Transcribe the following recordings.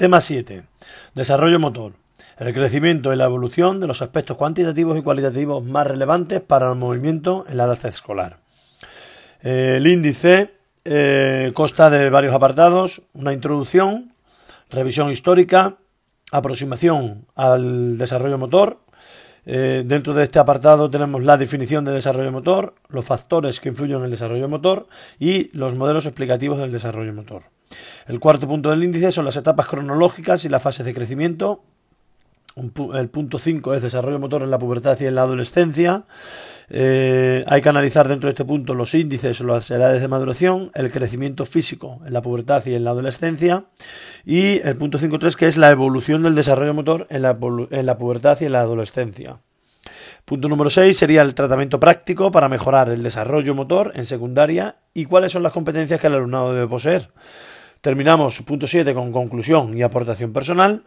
Tema 7. Desarrollo motor. El crecimiento y la evolución de los aspectos cuantitativos y cualitativos más relevantes para el movimiento en la edad escolar. El índice eh, consta de varios apartados, una introducción, revisión histórica, aproximación al desarrollo motor. Eh, dentro de este apartado tenemos la definición de desarrollo motor, los factores que influyen en el desarrollo motor y los modelos explicativos del desarrollo motor. El cuarto punto del índice son las etapas cronológicas y las fases de crecimiento. El punto 5 es desarrollo motor en la pubertad y en la adolescencia. Eh, hay que analizar dentro de este punto los índices o las edades de maduración, el crecimiento físico en la pubertad y en la adolescencia. Y el punto 5.3 que es la evolución del desarrollo motor en la, en la pubertad y en la adolescencia. Punto número 6 sería el tratamiento práctico para mejorar el desarrollo motor en secundaria y cuáles son las competencias que el alumnado debe poseer. Terminamos punto 7 con conclusión y aportación personal.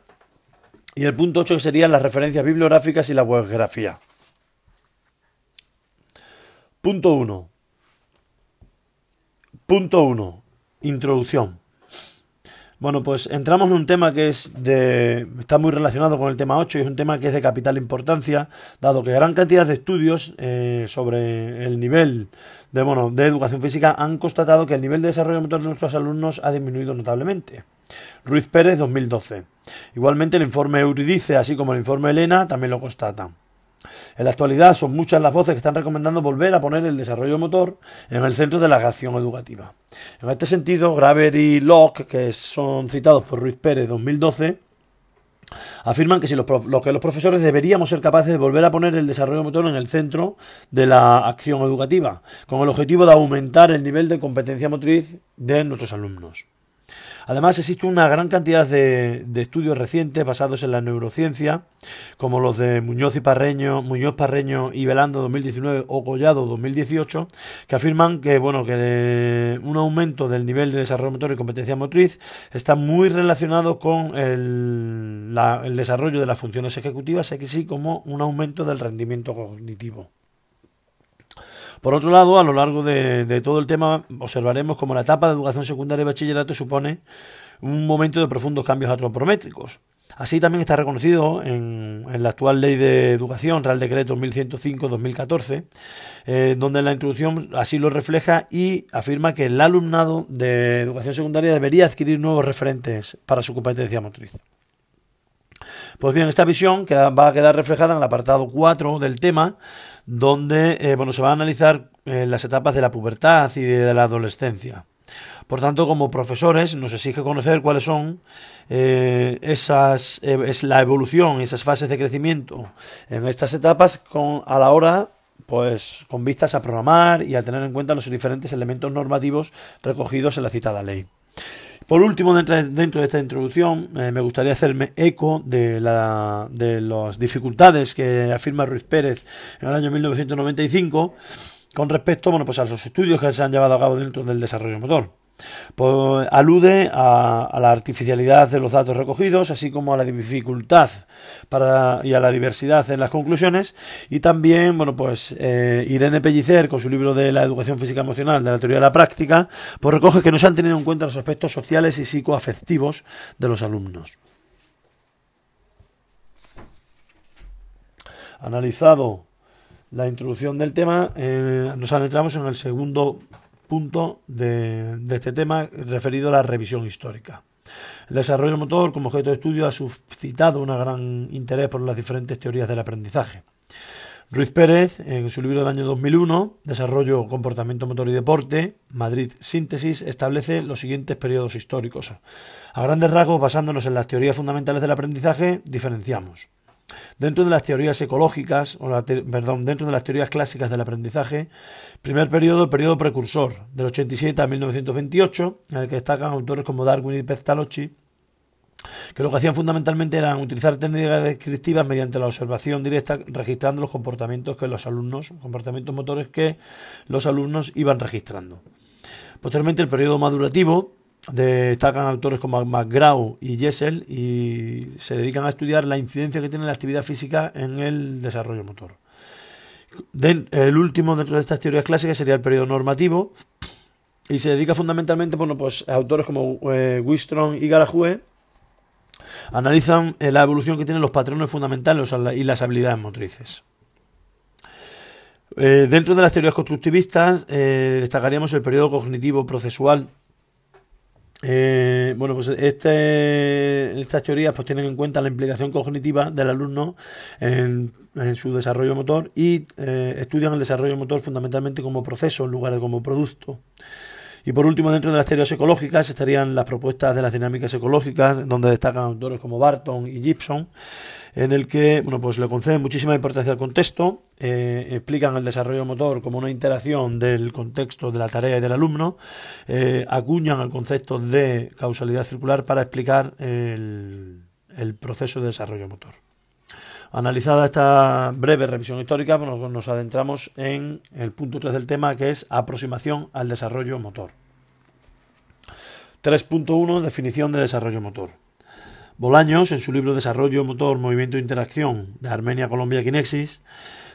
Y el punto 8 que serían las referencias bibliográficas y la webgrafía. Punto 1. Punto 1. Introducción. Bueno, pues entramos en un tema que es de, está muy relacionado con el tema 8 y es un tema que es de capital importancia, dado que gran cantidad de estudios eh, sobre el nivel de, bueno, de educación física han constatado que el nivel de desarrollo motor de nuestros alumnos ha disminuido notablemente. Ruiz Pérez 2012. Igualmente el informe Euridice, así como el informe Elena, también lo constatan. En la actualidad son muchas las voces que están recomendando volver a poner el desarrollo motor en el centro de la acción educativa. En este sentido, Graver y Locke, que son citados por Ruiz Pérez 2012, afirman que, si los, que los profesores deberíamos ser capaces de volver a poner el desarrollo motor en el centro de la acción educativa, con el objetivo de aumentar el nivel de competencia motriz de nuestros alumnos. Además, existe una gran cantidad de, estudios recientes basados en la neurociencia, como los de Muñoz y Parreño, Muñoz Parreño y Velando 2019 o Collado 2018, que afirman que bueno que un aumento del nivel de desarrollo motor y competencia motriz está muy relacionado con el, el desarrollo de las funciones ejecutivas, así como un aumento del rendimiento cognitivo. Por otro lado, a lo largo de, todo el tema observaremos como la etapa de educación secundaria y bachillerato supone un momento de profundos cambios antropométricos. Así también está reconocido en, la actual Ley de Educación, Real Decreto 1105-2014, eh, donde la introducción así lo refleja y afirma que el alumnado de educación secundaria debería adquirir nuevos referentes para su competencia motriz. Pues bien, esta visión va a quedar reflejada en el apartado 4 del tema, donde eh, bueno, se va a analizar eh, las etapas de la pubertad y de la adolescencia. Por tanto, como profesores nos exige conocer cuáles son eh, esas es la evolución esas fases de crecimiento en estas etapas con, a la hora pues con vistas a programar y a tener en cuenta los diferentes elementos normativos recogidos en la citada ley. Por último, dentro de esta introducción, eh, me gustaría hacerme eco de, la, de las dificultades que afirma Ruiz Pérez en el año 1995 con respecto bueno, pues a los estudios que se han llevado a cabo dentro del desarrollo motor. Pues, alude a, la artificialidad de los datos recogidos, así como a la dificultad para, y a la diversidad en las conclusiones. Y también, bueno, pues eh, Irene Pellicer, con su libro de la educación física emocional, de la teoría de la práctica, pues recoge que no se han tenido en cuenta los aspectos sociales y psicoafectivos de los alumnos. Analizado la introducción del tema, eh, nos adentramos en el segundo punto de, este tema referido a la revisión histórica. El desarrollo motor como objeto de estudio ha suscitado un gran interés por las diferentes teorías del aprendizaje. Ruiz Pérez, en su libro del año 2001, Desarrollo, Comportamiento Motor y Deporte, Madrid Síntesis, establece los siguientes periodos históricos. A grandes rasgos, basándonos en las teorías fundamentales del aprendizaje, diferenciamos Dentro de las teorías ecológicas, o perdón, dentro de las teorías clásicas del aprendizaje, primer periodo, el periodo precursor, del 87 a 1928, en el que destacan autores como Darwin y Pestalozzi, que lo que hacían fundamentalmente era utilizar técnicas descriptivas mediante la observación directa, registrando los comportamientos que los alumnos, comportamientos motores que los alumnos iban registrando. Posteriormente, el periodo madurativo, destacan autores como McGraw y Jessel y se dedican a estudiar la incidencia que tiene la actividad física en el desarrollo motor. el último dentro de estas teorías clásicas sería el periodo normativo y se dedica fundamentalmente bueno, pues, a autores como eh, Wistrom y Garajue Analizan la evolución que tienen los patrones fundamentales y las habilidades motrices. dentro de las teorías constructivistas destacaríamos el periodo cognitivo procesual eh, bueno, pues este, estas teorías pues tienen en cuenta la implicación cognitiva del alumno en, su desarrollo motor y eh, estudian el desarrollo motor fundamentalmente como proceso en lugar de como producto. Y por último, dentro de las teorías ecológicas estarían las propuestas de las dinámicas ecológicas, donde destacan autores como Barton y Gibson, en el que bueno, pues le conceden muchísima importancia al contexto, eh, explican el desarrollo motor como una interacción del contexto de la tarea y del alumno, eh, acuñan el concepto de causalidad circular para explicar el, proceso de desarrollo motor. Analizada esta breve revisión histórica, nos adentramos en el punto 3 del tema, que es aproximación al desarrollo motor. 3.1 Definición de desarrollo motor. Bolaños, en su libro Desarrollo Motor, Movimiento e Interacción de Armenia, Colombia, Kinexis,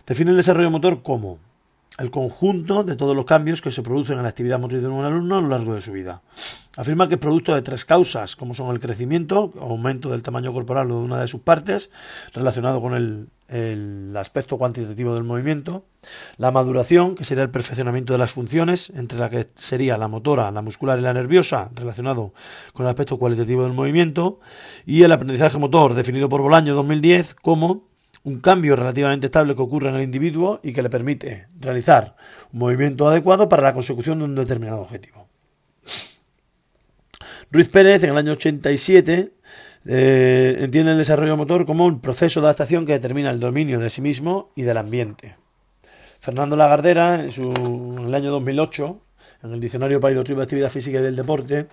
define el desarrollo motor como el conjunto de todos los cambios que se producen en la actividad motriz de un alumno a lo largo de su vida. Afirma que es producto de tres causas, como son el crecimiento, aumento del tamaño corporal o de una de sus partes, relacionado con el, aspecto cuantitativo del movimiento, la maduración, que sería el perfeccionamiento de las funciones, entre la que sería la motora, la muscular y la nerviosa, relacionado con el aspecto cualitativo del movimiento, y el aprendizaje motor, definido por Bolaño 2010 como un cambio relativamente estable que ocurre en el individuo y que le permite realizar un movimiento adecuado para la consecución de un determinado objetivo. Ruiz Pérez, en el año 87, eh, entiende el desarrollo motor como un proceso de adaptación que determina el dominio de sí mismo y del ambiente. Fernando Lagardera, en, su, en el año 2008, en el Diccionario País de Actividad Física y del Deporte,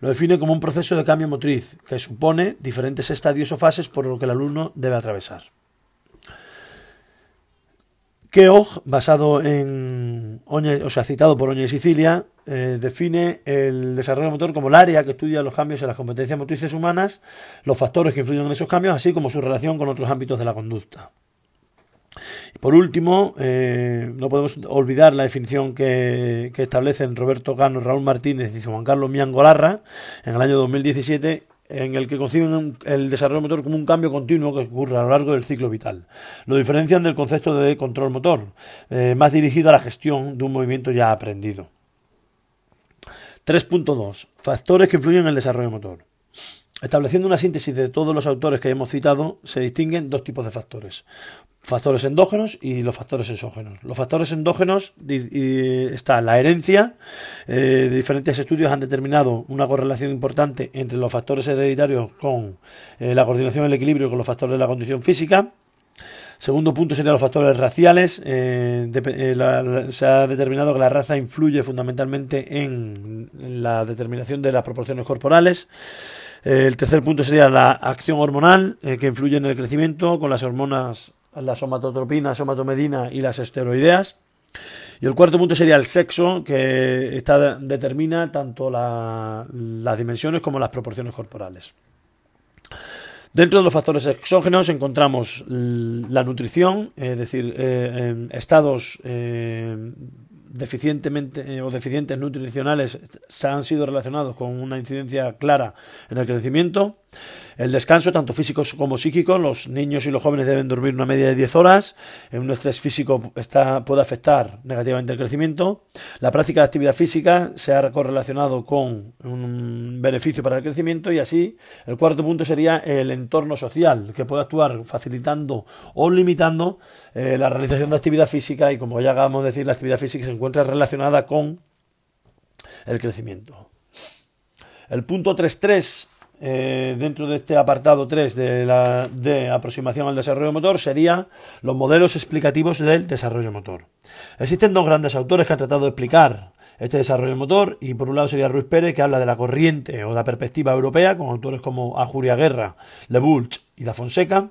lo define como un proceso de cambio motriz que supone diferentes estadios o fases por lo que el alumno debe atravesar. Keogh, basado en o sea, citado por Oña y Sicilia, eh, define el desarrollo motor como el área que estudia los cambios en las competencias motrices humanas, los factores que influyen en esos cambios, así como su relación con otros ámbitos de la conducta. Por último, eh, no podemos olvidar la definición que, que establecen Roberto Cano, Raúl Martínez y Juan Carlos Miangolarra en el año 2017 en el que conciben el desarrollo motor como un cambio continuo que ocurre a lo largo del ciclo vital. Lo diferencian del concepto de control motor, eh, más dirigido a la gestión de un movimiento ya aprendido. 3.2. Factores que influyen en el desarrollo motor. Estableciendo una síntesis de todos los autores que hemos citado, se distinguen dos tipos de factores. Factores endógenos y los factores exógenos. Los factores endógenos está la herencia. Eh, diferentes estudios han determinado una correlación importante entre los factores hereditarios con eh, la coordinación el equilibrio con los factores de la condición física. Segundo punto serían los factores raciales. Eh, se ha determinado que la raza influye fundamentalmente en la determinación de las proporciones corporales. Eh, el tercer punto sería la acción hormonal, eh, que influye en el crecimiento con las hormonas, la somatotropina, somatomedina y las esteroideas. Y el cuarto punto sería el sexo, que determina tanto las dimensiones como las proporciones corporales. Dentro de los factores exógenos encontramos la nutrición, es decir, eh, estados deficientemente eh, o deficientes nutricionales se han sido relacionados con una incidencia clara en el crecimiento. El descanso, tanto físico como psíquico, los niños y los jóvenes deben dormir una media de 10 horas. Un estrés físico está, puede afectar negativamente el crecimiento. La práctica de actividad física se ha correlacionado con un beneficio para el crecimiento y así el cuarto punto sería el entorno social, que puede actuar facilitando o limitando eh, la realización de actividad física y como ya acabamos de decir, la actividad física se encuentra relacionada con el crecimiento. El punto 3.3 eh, dentro de este apartado 3 de, la, aproximación al desarrollo motor sería los modelos explicativos del desarrollo motor. Existen dos grandes autores que han tratado de explicar este desarrollo motor y por un lado sería Ruiz Pérez que habla de la corriente o la perspectiva europea con autores como Ajuria Guerra, Le Bulch y Da Fonseca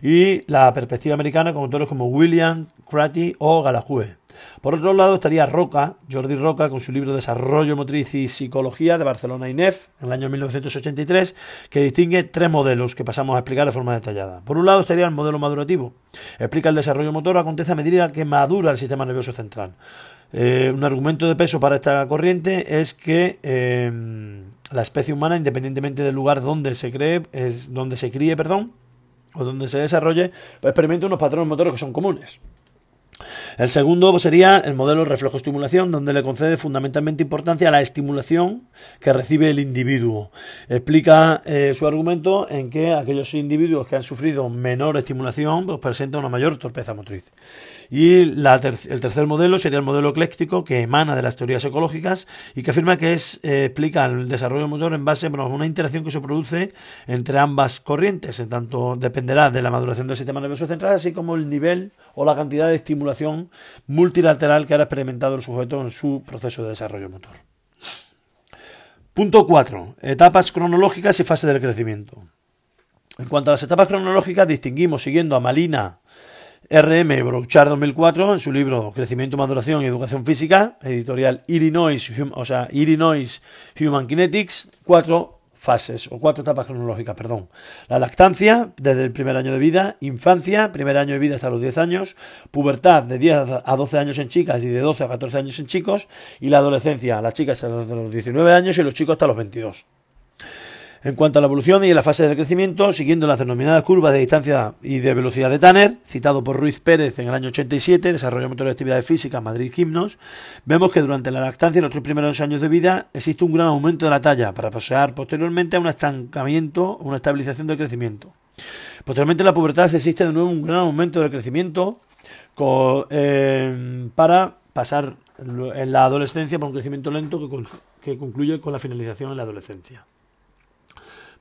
y la perspectiva americana con autores como William, Cratty o Galahue. Por otro lado estaría Roca, Jordi Roca, con su libro Desarrollo Motriz y Psicología de Barcelona y NEF, en el año 1983, que distingue tres modelos que pasamos a explicar de forma detallada. Por un lado estaría el modelo madurativo. Explica el desarrollo motor, acontece a medida que madura el sistema nervioso central. Eh, un argumento de peso para esta corriente es que eh, la especie humana, independientemente del lugar donde se cree, es donde se críe, perdón, o donde se desarrolle, pues experimenta unos patrones motores que son comunes. El segundo sería el modelo reflejo-estimulación, donde le concede fundamentalmente importancia a la estimulación que recibe el individuo. Explica eh, su argumento en que aquellos individuos que han sufrido menor estimulación pues, presentan una mayor torpeza motriz. Y el tercer modelo sería el modelo ecléctico que emana de las teorías ecológicas y que afirma que es, eh, explica el desarrollo motor en base a una interacción que se produce entre ambas corrientes. En tanto, dependerá de la maduración del sistema nervioso central, así como el nivel o la cantidad de estimulación multilateral que ha experimentado el sujeto en su proceso de desarrollo motor. Punto 4. Etapas cronológicas y fase del crecimiento. En cuanto a las etapas cronológicas, distinguimos, siguiendo a Malina RM Brouchard 2004 en su libro Crecimiento, Maduración y Educación Física, editorial Illinois, o sea, Illinois Human Kinetics, cuatro fases o cuatro etapas cronológicas, perdón. La lactancia desde el primer año de vida, infancia, primer año de vida hasta los 10 años, pubertad de 10 a 12 años en chicas y de 12 a 14 años en chicos y la adolescencia, las chicas hasta los 19 años y los chicos hasta los 22. En cuanto a la evolución y la fase del crecimiento, siguiendo las denominadas curvas de distancia y de velocidad de Tanner, citado por Ruiz Pérez en el año 87, Desarrollo Motor de Actividades Físicas, Madrid Gimnos, vemos que durante la lactancia y los tres primeros años de vida existe un gran aumento de la talla para pasar posteriormente a un estancamiento, una estabilización del crecimiento. Posteriormente en la pubertad existe de nuevo un gran aumento del crecimiento eh, para pasar en la adolescencia por un crecimiento lento que concluye con la finalización en la adolescencia.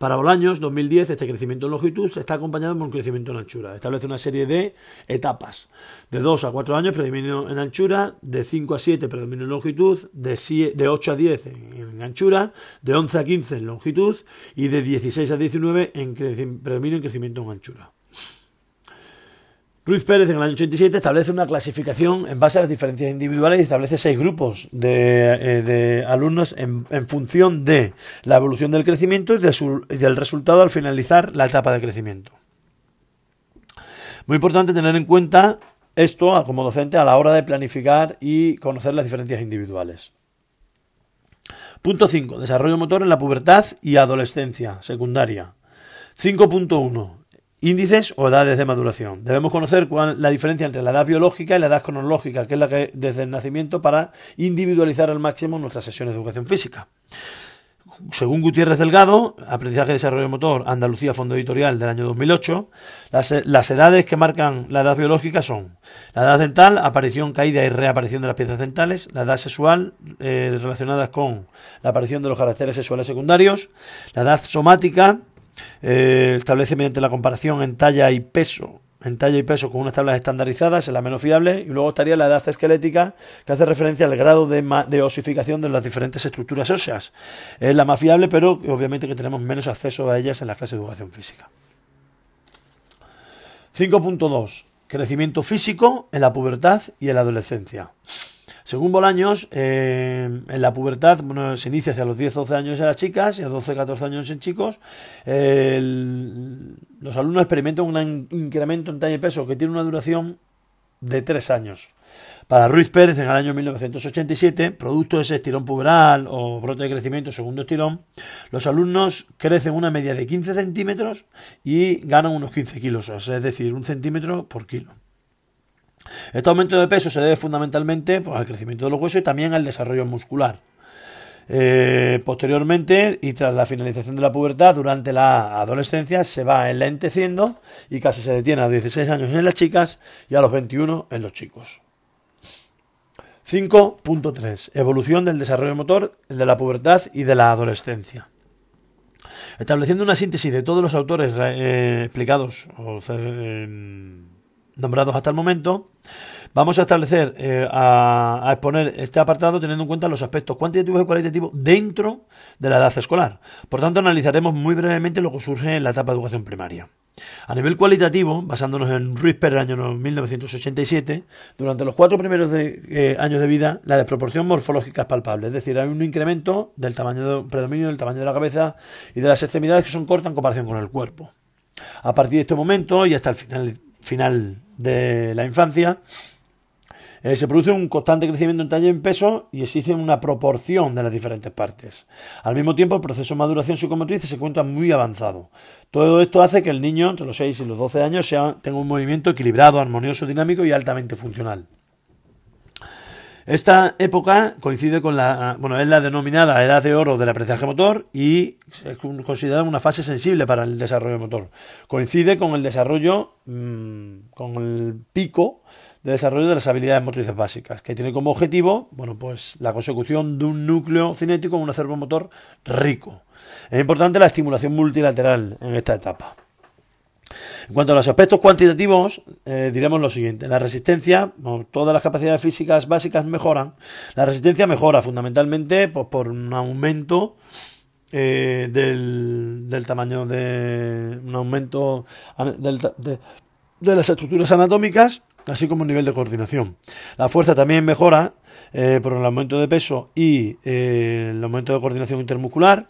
Para Bolaños, 2010, este crecimiento en longitud está acompañado por un crecimiento en anchura. Establece una serie de etapas. De 2 a 4 años predominio en anchura, de 5 a 7 predominio en longitud, de, de 8 a 10 en, anchura, de 11 a 15 en longitud y de 16 a 19 en predominio en crecimiento en anchura. Ruiz Pérez en el año 87 establece una clasificación en base a las diferencias individuales y establece seis grupos de, eh, alumnos en, función de la evolución del crecimiento y, del resultado al finalizar la etapa de crecimiento. Muy importante tener en cuenta esto como docente a la hora de planificar y conocer las diferencias individuales. Punto 5. Desarrollo motor en la pubertad y adolescencia secundaria. 5.1. Índices o edades de maduración. Debemos conocer cuál, la diferencia entre la edad biológica y la edad cronológica, que es la que desde el nacimiento para individualizar al máximo nuestras sesiones de educación física. Según Gutiérrez Delgado, Aprendizaje y Desarrollo Motor, Andalucía, Fondo Editorial del año 2008, las, edades que marcan la edad biológica son la edad dental, aparición, caída y reaparición de las piezas dentales, la edad sexual, eh, relacionadas con la aparición de los caracteres sexuales secundarios, la edad somática, eh, establece mediante la comparación en talla y peso en talla y peso con unas tablas estandarizadas, es la menos fiable, y luego estaría la edad esquelética, que hace referencia al grado de, de, osificación de las diferentes estructuras óseas. Es la más fiable, pero obviamente que tenemos menos acceso a ellas en las clases de educación física. 5.2. Crecimiento físico en la pubertad y en la adolescencia. Según Bolaños, eh, en la pubertad se inicia hacia los 10-12 años en las chicas y a 12-14 años en chicos. los alumnos experimentan un incremento en talla y peso que tiene una duración de 3 años. Para Ruiz Pérez, en el año 1987, producto de ese estirón puberal o brote de crecimiento segundo estirón, los alumnos crecen una media de 15 centímetros y ganan unos 15 kilos, es decir, un centímetro por kilo. Este aumento de peso se debe fundamentalmente pues, al crecimiento de los huesos y también al desarrollo muscular. Eh, posteriormente y tras la finalización de la pubertad durante la adolescencia se va enlenteciendo y casi se detiene a los 16 años en las chicas y a los 21 en los chicos. 5.3. Evolución del desarrollo motor, de la pubertad y de la adolescencia. Estableciendo una síntesis de todos los autores eh, explicados eh, nombrados hasta el momento, vamos a establecer, eh, a, exponer este apartado teniendo en cuenta los aspectos cuantitativos y cualitativos dentro de la edad escolar. Por tanto, analizaremos muy brevemente lo que surge en la etapa de educación primaria. A nivel cualitativo, basándonos en Ruiz Pérez, año 1987, durante los cuatro primeros eh, años de vida, la desproporción morfológica es palpable, es decir, hay un incremento del tamaño predominio del tamaño de la cabeza y de las extremidades que son cortas en comparación con el cuerpo. A partir de este momento y hasta el final final de la infancia, Eh, se produce un constante crecimiento en talla y en peso y existe una proporción de las diferentes partes. Al mismo tiempo, el proceso de maduración psicomotriz se encuentra muy avanzado. Todo esto hace que el niño entre los 6 y los 12 años tenga un movimiento equilibrado, armonioso, dinámico y altamente funcional. Esta época coincide con la, bueno, es la denominada edad de oro del aprendizaje motor y es considerada una fase sensible para el desarrollo motor. Coincide con el desarrollo, mm, con el pico de desarrollo de las habilidades motrices básicas, que tiene como objetivo, bueno, pues la consecución de un núcleo cinético, un acervo motor rico. Es importante la estimulación multilateral en esta etapa. En cuanto a los aspectos cuantitativos, eh, diremos lo siguiente. La resistencia, todas las capacidades físicas básicas mejoran. La resistencia mejora fundamentalmente pues, por un aumento eh, del, tamaño de... un aumento de, las estructuras anatómicas, así como el nivel de coordinación. La fuerza también mejora eh, por el aumento de peso y el aumento de coordinación intermuscular.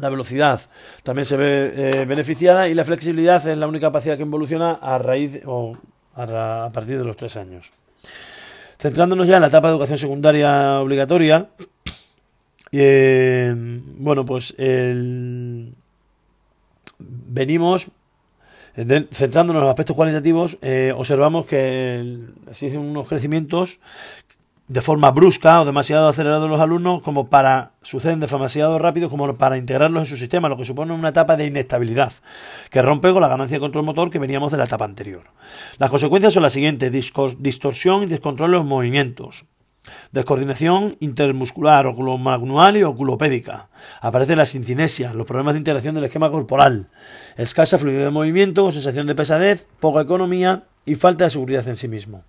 La velocidad también se ve eh, beneficiada y la flexibilidad es la única capacidad que evoluciona a raíz o a, partir de los tres años. Centrándonos ya en la etapa de educación secundaria obligatoria, eh, bueno, pues venimos centrándonos en los aspectos cualitativos, eh, observamos que existen unos crecimientos de forma brusca o demasiado acelerado los alumnos como para suceden demasiado rápido como para integrarlos en su sistema, lo que supone una etapa de inestabilidad que rompe con la ganancia de control motor que veníamos de la etapa anterior. Las consecuencias son las siguientes: distorsión y descontrol de los movimientos. Descoordinación intermuscular, oculomagnual y oculopédica. Aparece la sincinesia, los problemas de integración del esquema corporal, escasa fluidez de movimiento, sensación de pesadez, poca economía y falta de seguridad en sí mismo.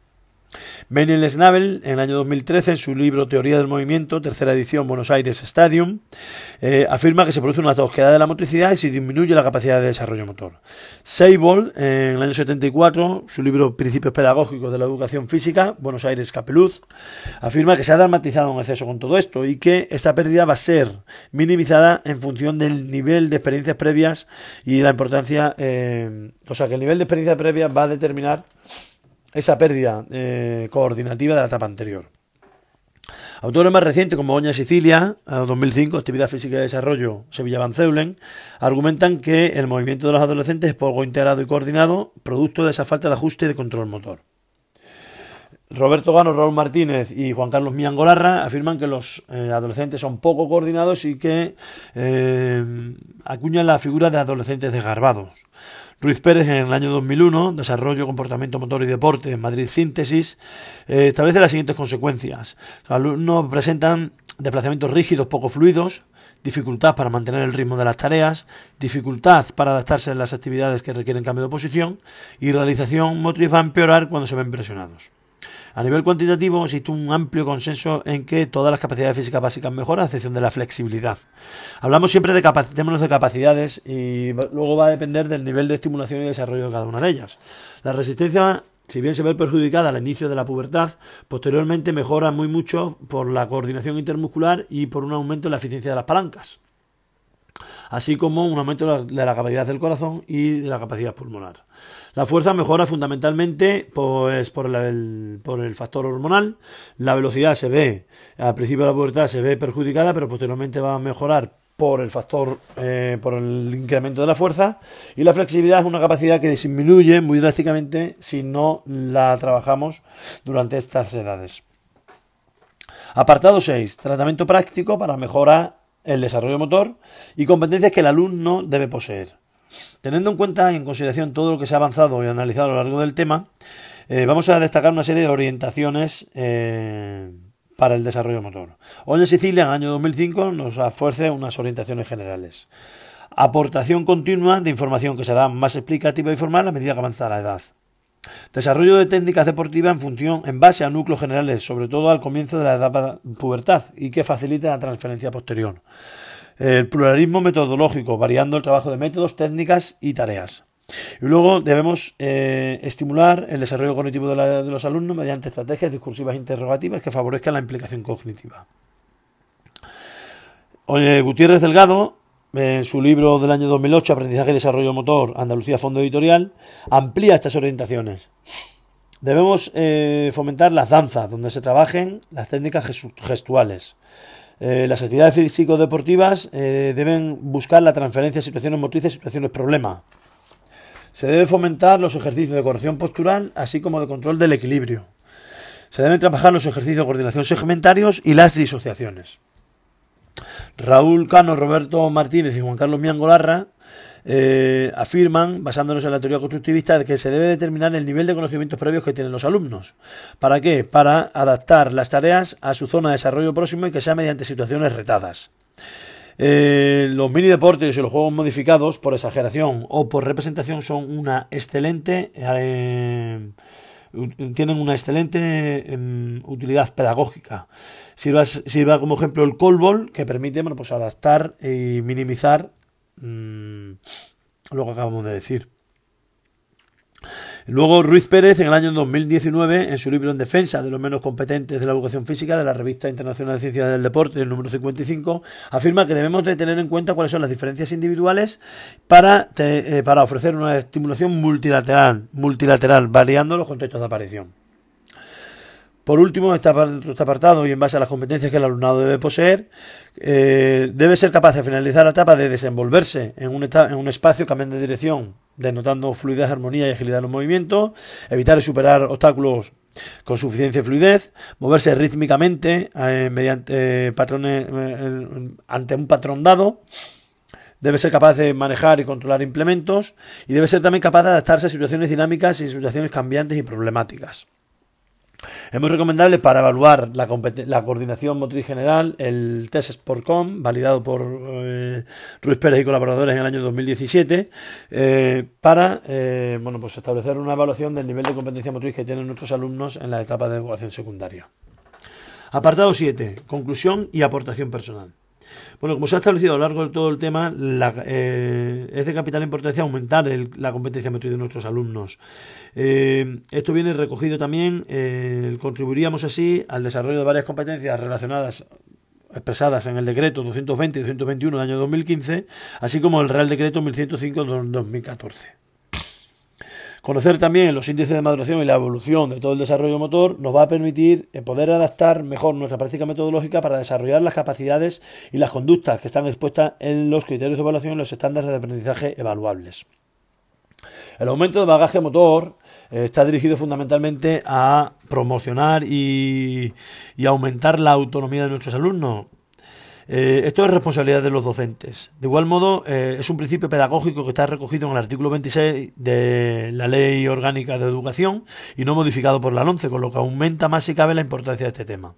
Manuel Snabel, en el año 2013, en su libro Teoría del Movimiento, tercera edición, Buenos Aires Stadium, eh, afirma que se produce una tosquedad de la motricidad y se disminuye la capacidad de desarrollo motor. Seibol, en el año 74, su libro Principios Pedagógicos de la Educación Física, Buenos Aires Capeluz, afirma que se ha dramatizado en exceso con todo esto y que esta pérdida va a ser minimizada en función del nivel de experiencias previas y la importancia, eh, o sea, que el nivel de experiencia previa va a determinar esa pérdida eh, coordinativa de la etapa anterior. Autores más recientes como Oña Sicilia, 2005, Actividad Física y Desarrollo, Sevilla Van Zeulen, argumentan que el movimiento de los adolescentes es poco integrado y coordinado, producto de esa falta de ajuste y de control motor. Roberto Gano, Raúl Martínez y Juan Carlos Miangolarra afirman que los eh, adolescentes son poco coordinados y que eh, acuñan la figura de adolescentes desgarbados. Ruiz Pérez en el año 2001, Desarrollo, Comportamiento Motor y Deporte en Madrid Síntesis, eh, establece las siguientes consecuencias. Los alumnos presentan desplazamientos rígidos poco fluidos, dificultad para mantener el ritmo de las tareas, dificultad para adaptarse a las actividades que requieren cambio de posición y realización motriz va a empeorar cuando se ven presionados. A nivel cuantitativo existe un amplio consenso en que todas las capacidades físicas básicas mejoran, a excepción de la flexibilidad. Hablamos siempre de términos de capacidades y luego va a depender del nivel de estimulación y desarrollo de cada una de ellas. La resistencia si bien se ve perjudicada al inicio de la pubertad, posteriormente mejora muy mucho por la coordinación intermuscular y por un aumento en la eficiencia de las palancas, así como un aumento de la capacidad del corazón y de la capacidad pulmonar. La fuerza mejora fundamentalmente pues, por, el, por el factor hormonal. La velocidad se ve, al principio de la pubertad se ve perjudicada, pero posteriormente va a mejorar por el factor, eh, por el incremento de la fuerza. Y la flexibilidad es una capacidad que disminuye muy drásticamente si no la trabajamos durante estas edades. Apartado 6. Tratamiento práctico para mejorar el desarrollo motor y competencias que el alumno debe poseer. Teniendo en cuenta y en consideración todo lo que se ha avanzado y analizado a lo largo del tema, eh, vamos a destacar una serie de orientaciones eh, para el desarrollo motor. Hoy en Sicilia, en el año 2005, nos ofrece unas orientaciones generales. Aportación continua de información que será más explicativa y formal a medida que avanza la edad. Desarrollo de técnicas deportivas en función, en base a núcleos generales, sobre todo al comienzo de la etapa pubertad y que faciliten la transferencia posterior. El pluralismo metodológico, variando el trabajo de métodos, técnicas y tareas. Y luego debemos eh, estimular el desarrollo cognitivo de, los alumnos mediante estrategias discursivas interrogativas que favorezcan la implicación cognitiva. Gutiérrez Delgado, en su libro del año 2008, Aprendizaje y Desarrollo Motor, Andalucía Fondo Editorial, amplía estas orientaciones. Debemos eh, fomentar las danzas, donde se trabajen las técnicas gestuales. Eh, las actividades físico-deportivas eh, deben buscar la transferencia de situaciones motrices situaciones problema. Se debe fomentar los ejercicios de corrección postural, así como de control del equilibrio. Se deben trabajar los ejercicios de coordinación segmentarios y las disociaciones. Raúl Cano, Roberto Martínez y Juan Carlos Miangolarra eh, afirman, basándonos en la teoría constructivista, que se debe determinar el nivel de conocimientos previos que tienen los alumnos. ¿Para qué? Para adaptar las tareas a su zona de desarrollo próximo y que sea mediante situaciones retadas. Eh, los mini deportes y los juegos modificados, por exageración o por representación, son una excelente. Eh, tienen una excelente em, utilidad pedagógica. Sirva, sirva, como ejemplo el Colbol, que permite bueno, pues adaptar y minimizar mm, lo que acabamos de decir. Luego Ruiz Pérez, en el año 2019, en su libro En defensa de los menos competentes de la educación física de la revista Internacional de Ciencias del Deporte, el número 55, afirma que debemos de tener en cuenta cuáles son las diferencias individuales para, eh, para ofrecer una estimulación multilateral, multilateral, variando los contextos de aparición. Por último, este, este apartado y en base a las competencias que el alumnado debe poseer, eh, debe ser capaz de finalizar la etapa de desenvolverse en un, en un espacio cambiando de dirección, denotando fluidez, armonía y agilidad en los movimientos, evitar y superar obstáculos con suficiencia y fluidez, moverse rítmicamente eh, mediante patrones eh, ante un patrón dado, debe ser capaz de manejar y controlar implementos y debe ser también capaz de adaptarse a situaciones dinámicas y situaciones cambiantes y problemáticas. Es muy recomendable para evaluar la, la coordinación motriz general el test Sportcom, validado por eh, Ruiz Pérez y colaboradores en el año 2017, eh, para eh, bueno, pues establecer una evaluación del nivel de competencia motriz que tienen nuestros alumnos en la etapa de educación secundaria. Apartado 7. Conclusión y aportación personal. Bueno, como se ha establecido a lo largo de todo el tema, eh, es de capital importancia aumentar la competencia motriz de nuestros alumnos. Eh, esto viene recogido también, eh, contribuiríamos así al desarrollo de varias competencias relacionadas expresadas en el decreto 220 y 221 del año 2015, así como el Real Decreto 1105 de 2014. Conocer también los índices de maduración y la evolución de todo el desarrollo motor nos va a permitir eh, poder adaptar mejor nuestra práctica metodológica para desarrollar las capacidades y las conductas que están expuestas en los criterios de evaluación y los estándares de aprendizaje evaluables. El aumento de bagaje motor eh, está dirigido fundamentalmente a promocionar y, y aumentar la autonomía de nuestros alumnos, eh, esto es responsabilidad de los docentes. De igual modo, eh, es un principio pedagógico que está recogido en el artículo 26 de la Ley Orgánica de Educación y no modificado por la LONCE, con lo que aumenta más si cabe la importancia de este tema.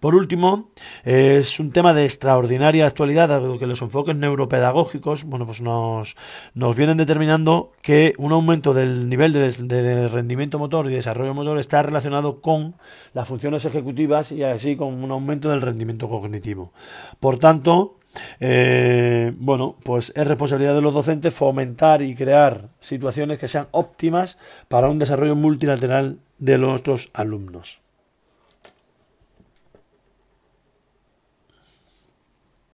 Por último, es un tema de extraordinaria actualidad, dado que los enfoques neuropedagógicos bueno, pues nos, vienen determinando que un aumento del nivel de, rendimiento motor y desarrollo motor está relacionado con las funciones ejecutivas y así con un aumento del rendimiento cognitivo. Por tanto, eh, bueno, pues es responsabilidad de los docentes fomentar y crear situaciones que sean óptimas para un desarrollo multilateral de nuestros alumnos.